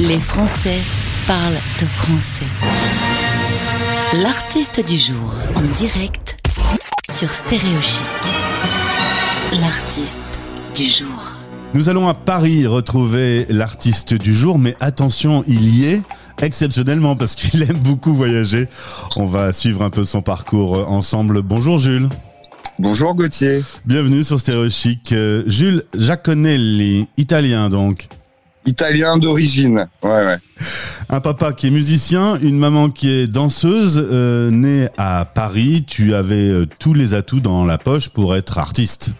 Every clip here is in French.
Les Français parlent de français. L'artiste du jour en direct sur Stéréochic. L'artiste du jour. Nous allons à Paris retrouver l'artiste du jour, mais attention, il y est exceptionnellement parce qu'il aime beaucoup voyager. On va suivre un peu son parcours ensemble. Bonjour Jules. Bonjour Gauthier. Bienvenue sur Stéréo Chic. Euh, Jules Giaconelli, italien donc. Italien d'origine, ouais, ouais. Un papa qui est musicien, une maman qui est danseuse, euh, née à Paris. Tu avais euh, tous les atouts dans la poche pour être artiste.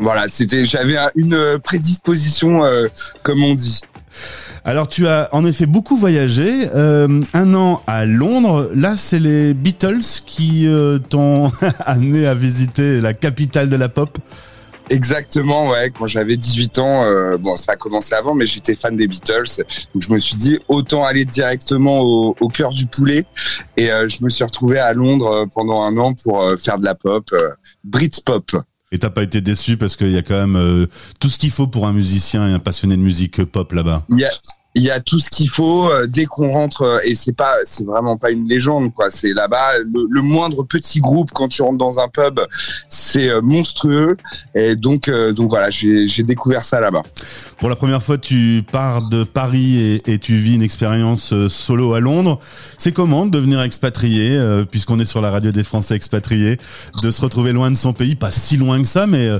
Voilà, c'était, j'avais un- une prédisposition, euh, comme on dit. Alors tu as en effet beaucoup voyagé, euh, un an à Londres. Là, c'est les Beatles qui t'ont amené à visiter la capitale de la pop. Exactement, ouais. Quand j'avais 18 ans, euh, bon, ça a commencé avant, mais j'étais fan des Beatles, donc je me suis dit autant aller directement au, au cœur du poulet. Et euh, je me suis retrouvé à Londres euh, pendant un an pour euh, faire de la pop, Britpop. Et t'as pas été déçu parce qu'il y a quand même tout ce qu'il faut pour un musicien et un passionné de musique pop là-bas? Il y a, il y a tout ce qu'il faut euh, dès qu'on rentre euh, et c'est pas c'est vraiment pas une légende quoi c'est là-bas le, moindre petit groupe quand tu rentres dans un pub c'est euh, monstrueux et donc donc voilà j'ai découvert ça là-bas Pour la première fois, tu pars de Paris et, et tu vis une expérience solo à Londres. C'est comment de devenir expatrié, puisqu'on est sur la radio des Français expatriés, de se retrouver loin de son pays, pas si loin que ça, mais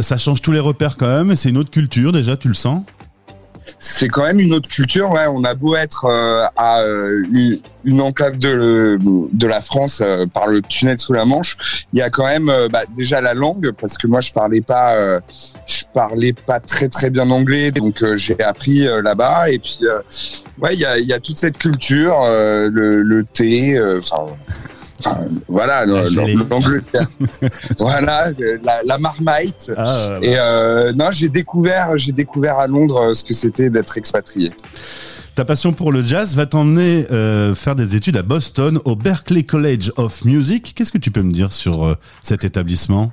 ça change tous les repères quand même. C'est une autre culture déjà, tu le sens? C'est quand même une autre culture ouais. On a beau être euh, à euh, une, une enclave de de la France euh, par le tunnel sous la Manche il y a quand même euh, bah, déjà la langue parce que moi je parlais pas euh, je parlais pas très très bien anglais donc j'ai appris là-bas. Et puis ouais il y a y a toute cette culture le, le thé enfin enfin, voilà gelée. l'Angleterre voilà la, la marmite ah, et euh, non, j'ai découvert, j'ai découvert à Londres euh, ce que c'était d'être expatrié. Ta passion pour le jazz va t'emmener euh, faire des études à Boston, au Berklee College of Music. Qu'est-ce que tu peux me dire sur euh, cet établissement?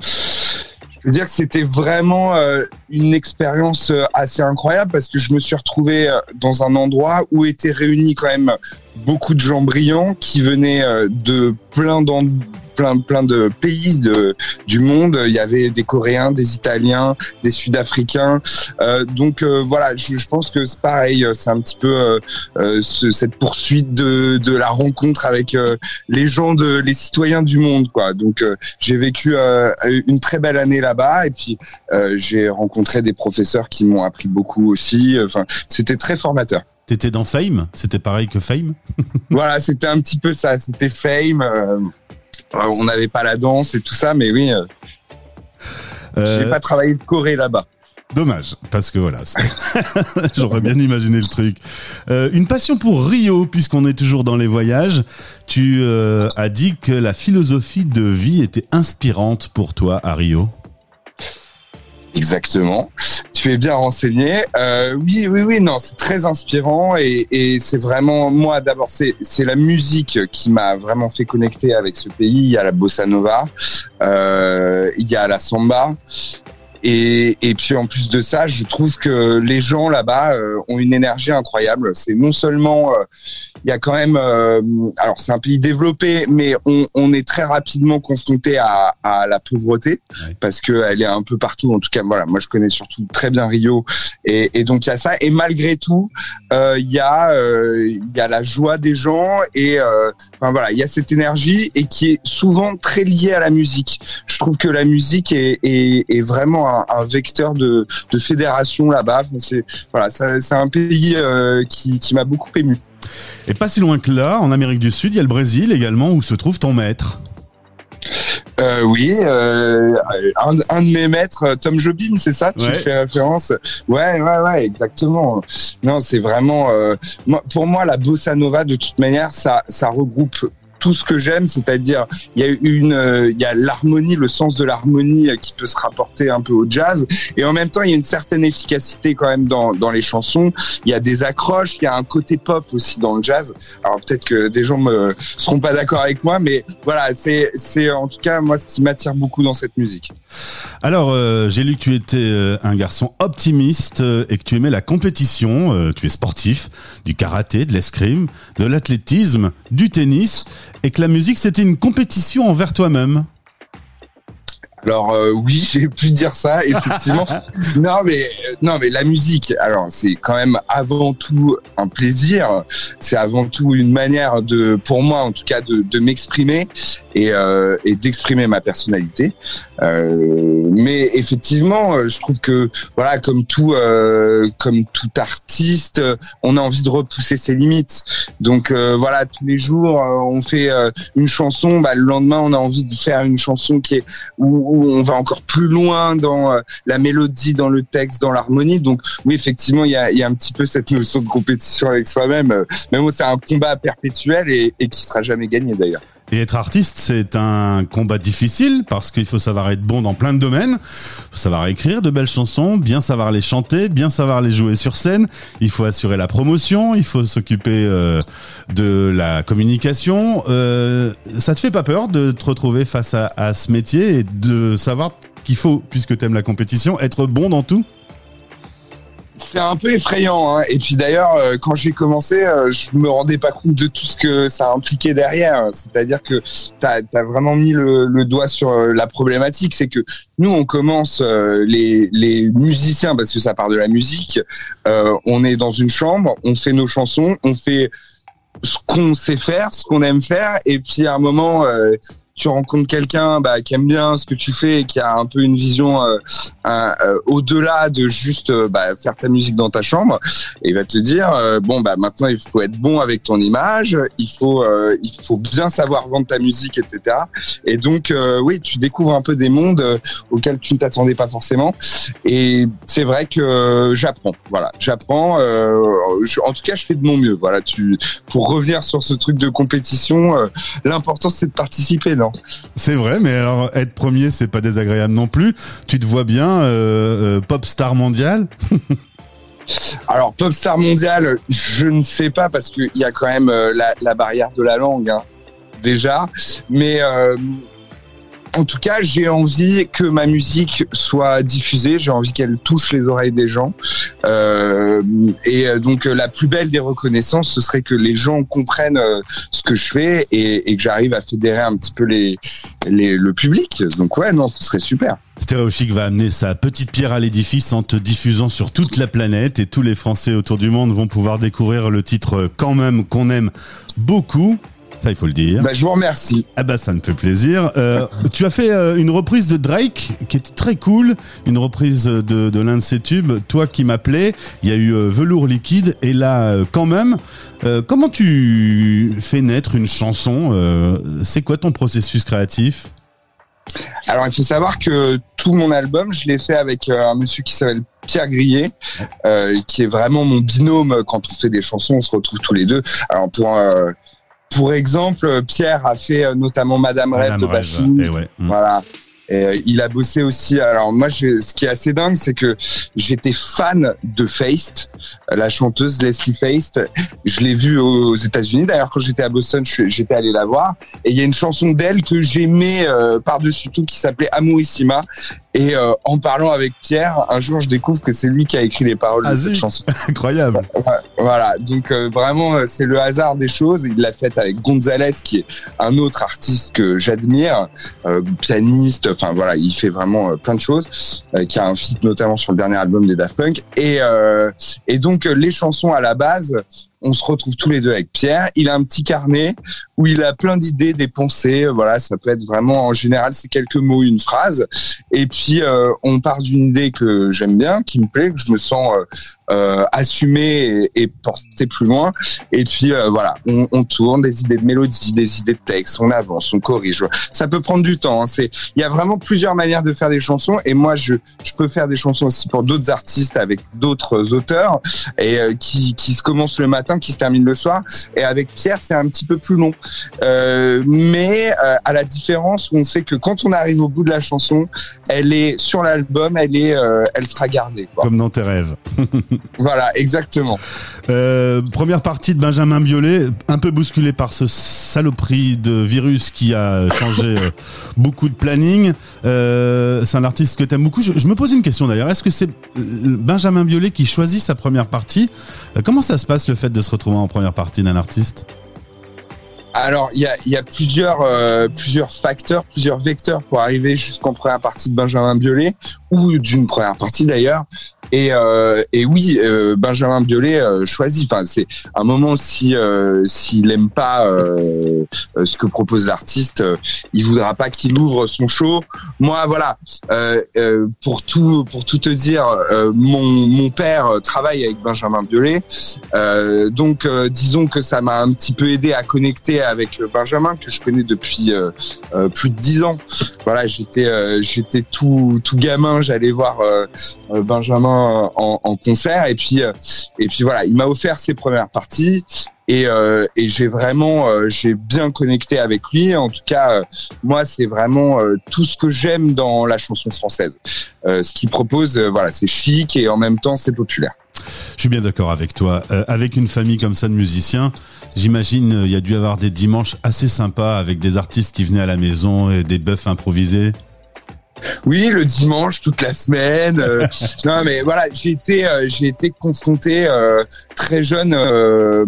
Je peux dire que c'était vraiment une expérience euh, assez incroyable parce que je me suis retrouvé euh, dans un endroit où étaient réunis quand même beaucoup de gens brillants qui venaient euh, de plein d'en- plein plein de pays de, du monde. Il y avait des Coréens, des Italiens, des Sud-Africains. Euh, donc euh, voilà, je, je pense que c'est pareil. C'est un petit peu euh, ce- cette poursuite de, de la rencontre avec les gens de les citoyens du monde, quoi. Donc j'ai vécu une très belle année là-bas et puis j'ai rencontré des professeurs qui m'ont appris beaucoup aussi. Enfin, c'était très formateur. T'étais dans Fame? C'était pareil que Fame? Voilà, c'était un petit peu ça. C'était fame. euh, on n'avait pas la danse et tout ça, mais oui, euh, Euh, j'ai pas travaillé de Corée là-bas. Dommage, parce que voilà, j'aurais bien imaginé le truc. Euh, une passion pour Rio, puisqu'on est toujours dans les voyages. Tu euh, as dit que la philosophie de vie était inspirante pour toi à Rio. Exactement. Tu es bien renseigné. Euh, oui, oui, oui, non, c'est très inspirant et, et c'est vraiment moi d'abord c'est c'est la musique qui m'a vraiment fait connecter avec ce pays. Il y a la bossa nova, euh, il y a la samba. Et, et puis en plus de ça, je trouve que les gens là-bas euh, ont une énergie incroyable. C'est non seulement, euh, il y a quand même, euh, alors c'est un pays développé, mais on, on est très rapidement confronté à, à la pauvreté Ouais. parce que elle est un peu partout. En tout cas, voilà, moi je connais surtout très bien Rio, et, et donc il y a ça. Et malgré tout, euh, il y a, euh, il y a la joie des gens et, euh, enfin voilà, il y a cette énergie et qui est souvent très liée à la musique. Je trouve que la musique est, est, est vraiment un, un vecteur de, de fédération là-bas. C'est voilà, c'est un pays euh, qui, qui m'a beaucoup ému. Et pas si loin que là, en Amérique du Sud, il y a le Brésil également, où se trouve ton maître. Euh, oui, euh, un, un de mes maîtres, euh, Tom Jobim, c'est ça Tu Ouais. fais référence? Ouais, ouais, ouais, exactement. Non, c'est vraiment... euh, moi, pour moi, la bossa nova, de toute manière, ça, ça regroupe tout ce que j'aime, c'est-à-dire il y a une, euh, il y a l'harmonie, le sens de l'harmonie euh, qui peut se rapporter un peu au jazz, et en même temps il y a une certaine efficacité quand même dans, dans les chansons. Il y a des accroches, il y a un côté pop aussi dans le jazz. Alors peut-être que des gens me seront pas d'accord avec moi, mais voilà, c'est c'est en tout cas moi ce qui m'attire beaucoup dans cette musique. Alors, euh, j'ai lu que tu étais euh, un garçon optimiste euh, et que tu aimais la compétition. Tu es sportif, du karaté, de l'escrime, de l'athlétisme, du tennis, et que la musique, c'était une compétition envers toi-même. Alors euh, oui, j'ai pu dire ça effectivement. non mais euh, non mais la musique, alors c'est quand même avant tout un plaisir. C'est avant tout une manière de, pour moi en tout cas, de, de m'exprimer et, euh, et d'exprimer ma personnalité. Euh, mais effectivement, euh, je trouve que voilà, comme tout, euh, comme tout artiste, on a envie de repousser ses limites. Donc euh, voilà, tous les jours, on fait une chanson. Bah, le lendemain, on a envie de faire une chanson qui est où, où on va encore plus loin dans euh, la mélodie, dans le texte, dans l'harmonie. Donc oui, effectivement, il y a, un petit peu cette notion de compétition avec soi-même. Euh, Mais bon, c'est un combat perpétuel et, et qui sera jamais gagné d'ailleurs. Et être artiste, c'est un combat difficile parce qu'il faut savoir être bon dans plein de domaines. Il faut savoir écrire de belles chansons, bien savoir les chanter, bien savoir les jouer sur scène. Il faut assurer la promotion, il faut s'occuper euh, de la communication. Euh, ça te fait pas peur de te retrouver face à, à ce métier et de savoir qu'il faut, puisque tu aimes la compétition, être bon dans tout? C'est un peu effrayant. Hein. Et puis d'ailleurs, euh, quand j'ai commencé, euh, je me rendais pas compte de tout ce que ça impliquait derrière. C'est-à-dire que tu as, vraiment mis le, doigt sur euh, la problématique. C'est que nous, on commence, les, musiciens, parce que ça part de la musique, on est dans une chambre, on fait nos chansons, on fait ce qu'on sait faire, ce qu'on aime faire. Et puis à un moment... tu rencontres quelqu'un bah, qui aime bien ce que tu fais et qui a un peu une vision euh, euh, au-delà de juste euh, bah, faire ta musique dans ta chambre, et va te dire euh, bon bah maintenant il faut être bon avec ton image, il faut euh, il faut bien savoir vendre ta musique, etc. Et donc oui, tu découvres un peu des mondes auxquels tu ne t'attendais pas forcément. Et c'est vrai que j'apprends, voilà, j'apprends. en tout cas, je fais de mon mieux. Voilà, tu pour revenir sur ce truc de compétition, l'important c'est de participer, C'est vrai, mais alors être premier, c'est pas désagréable non plus. Tu te vois bien euh, euh, pop star mondial. Alors, pop star mondial, je ne sais pas parce qu'il y a quand même euh, la, la barrière de la langue, hein, déjà. Mais euh, en tout cas, j'ai envie que ma musique soit diffusée. J'ai envie qu'elle touche les oreilles des gens. Euh, et euh, donc, euh, la plus belle des reconnaissances, ce serait que les gens comprennent ce que je fais et, que j'arrive à fédérer un petit peu le public. Donc, ouais, non, ce serait super. Stéréo Chic va amener sa petite pierre à l'édifice en te diffusant sur toute la planète et tous les Français autour du monde vont pouvoir découvrir le titre quand même qu'on aime beaucoup. Ça, il faut le dire. Bah, je vous remercie. Ah bah ça me fait plaisir. Euh, tu as fait euh, une reprise de Drake qui était très cool, une reprise de, de l'un de ses tubes. Toi qui m'appelais, il y a eu euh, Velours liquide et là quand même. comment tu fais naître une chanson C'est quoi ton processus créatif? Alors, il faut savoir que tout mon album, je l'ai fait avec un monsieur qui s'appelle Pierre Grillet, euh, qui est vraiment mon binôme. Quand on fait des chansons, on se retrouve tous les deux. Alors, pour, euh, pour exemple, Pierre a fait euh, notamment Madame Rêve de Rêve, Bachung. eh ouais. Mm. Voilà. Et euh, il a bossé aussi. Alors moi, je, ce qui est assez dingue, c'est que j'étais fan de Feist, la chanteuse Leslie Feist. Je l'ai vue aux États-Unis. D'ailleurs, quand j'étais à Boston, j'étais allé la voir. Et il y a une chanson d'elle que j'aimais euh, par-dessus tout, qui s'appelait Amourissima. Et euh, en parlant avec Pierre, un jour, je découvre que c'est lui qui a écrit les paroles Ah, de zut. cette chanson. Incroyable. Voilà, donc euh, vraiment, euh, c'est le hasard des choses. Il l'a fait avec Gonzalez, qui est un autre artiste que j'admire, euh, pianiste. Enfin voilà, il fait vraiment euh, plein de choses. euh, qui a un feat notamment sur le dernier album des Daft Punk. Et euh, et donc les chansons à la base, on se retrouve tous les deux avec Pierre. Il a un petit carnet où il a plein d'idées, des pensées. Voilà, ça peut être vraiment en général c'est quelques mots, une phrase. Et puis euh, on part d'une idée que j'aime bien, qui me plaît, que je me sens euh, euh, assumé et, et porté plus loin. Et puis euh, voilà, on, on tourne des idées de mélodie, des idées de texte, on avance, on corrige. Ça peut prendre du temps. hein. C'est, il y a vraiment plusieurs manières de faire des chansons. Et moi, je, je peux faire des chansons aussi pour d'autres artistes avec d'autres auteurs et euh, qui, qui se commencent le matin qui se termine le soir. Et avec Pierre, c'est un petit peu plus long. Euh, mais euh, à la différence, on sait que quand on arrive au bout de la chanson, elle est sur l'album, elle est, euh, elle sera gardée. Quoi. Comme dans tes rêves. voilà, exactement. Euh, première partie de Benjamin Biolay, un peu bousculé par ce saloperie de virus qui a changé euh, beaucoup de planning. Euh, c'est un artiste que t'aimes beaucoup. Je, je, me pose une question d'ailleurs. Est-ce que c'est Benjamin Biolay qui choisit sa première partie? Comment ça se passe le fait de se retrouver en première partie d'un artiste? Alors, il y a, y a, plusieurs, euh, plusieurs facteurs, plusieurs vecteurs pour arriver jusqu'en première partie de Benjamin Biolay, ou d'une première partie d'ailleurs. Et, euh, et oui, euh, Benjamin Biolay euh, choisit. Enfin, c'est un moment si euh, s'il aime pas euh, ce que propose l'artiste, il voudra pas qu'il ouvre son show. Moi, voilà, pour tout pour tout te dire, mon mon père travaille avec Benjamin Biolay, donc disons que ça m'a un petit peu aidé à connecter avec Benjamin que je connais depuis plus de dix ans. Voilà, j'étais j'étais tout tout gamin, j'allais voir Benjamin en, en, concert. Et puis euh, et puis voilà il m'a offert ses premières parties. Et, euh, et j'ai vraiment euh, j'ai bien connecté avec lui. En tout cas moi c'est vraiment tout ce que j'aime dans la chanson française. Ce qu'il propose voilà c'est chic et en même temps c'est populaire. Je suis bien d'accord avec toi. avec une famille comme ça de musiciens, j'imagine il y a dû avoir des dimanches assez sympas avec des artistes qui venaient à la maison et des bœufs improvisés. Oui, le dimanche, toute la semaine. Euh, non, mais voilà, j'ai été, euh, j'ai été confronté euh, très jeune euh,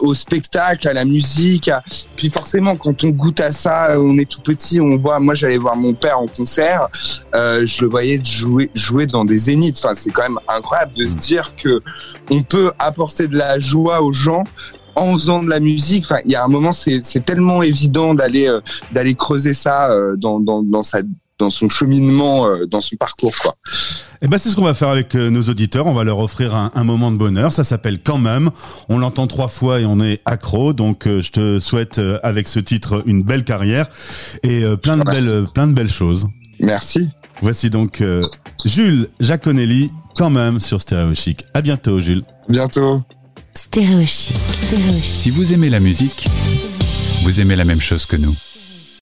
au spectacle, à la musique. Puis forcément, quand on goûte à ça, on est tout petit, on voit. Moi, j'allais voir mon père en concert. je le voyais jouer, jouer dans des zéniths. Enfin, c'est quand même incroyable de se dire que on peut apporter de la joie aux gens en faisant de la musique. Enfin, il y a un moment, c'est tellement évident d'aller d'aller creuser ça dans, dans, dans sa dans son cheminement, euh, dans son parcours, quoi. Eh ben c'est ce qu'on va faire avec euh, nos auditeurs. On va leur offrir un, un moment de bonheur. Ça s'appelle quand même. On l'entend trois fois et on est accro. Donc euh, je te souhaite avec ce titre une belle carrière et plein de belles, plein de belles choses. Merci. Voici donc Jules Jaconelli quand même sur Stéréo Chic. À bientôt, Jules. Bientôt. Stéréo Chic. Stéréo Chic. Si vous aimez la musique, vous aimez la même chose que nous.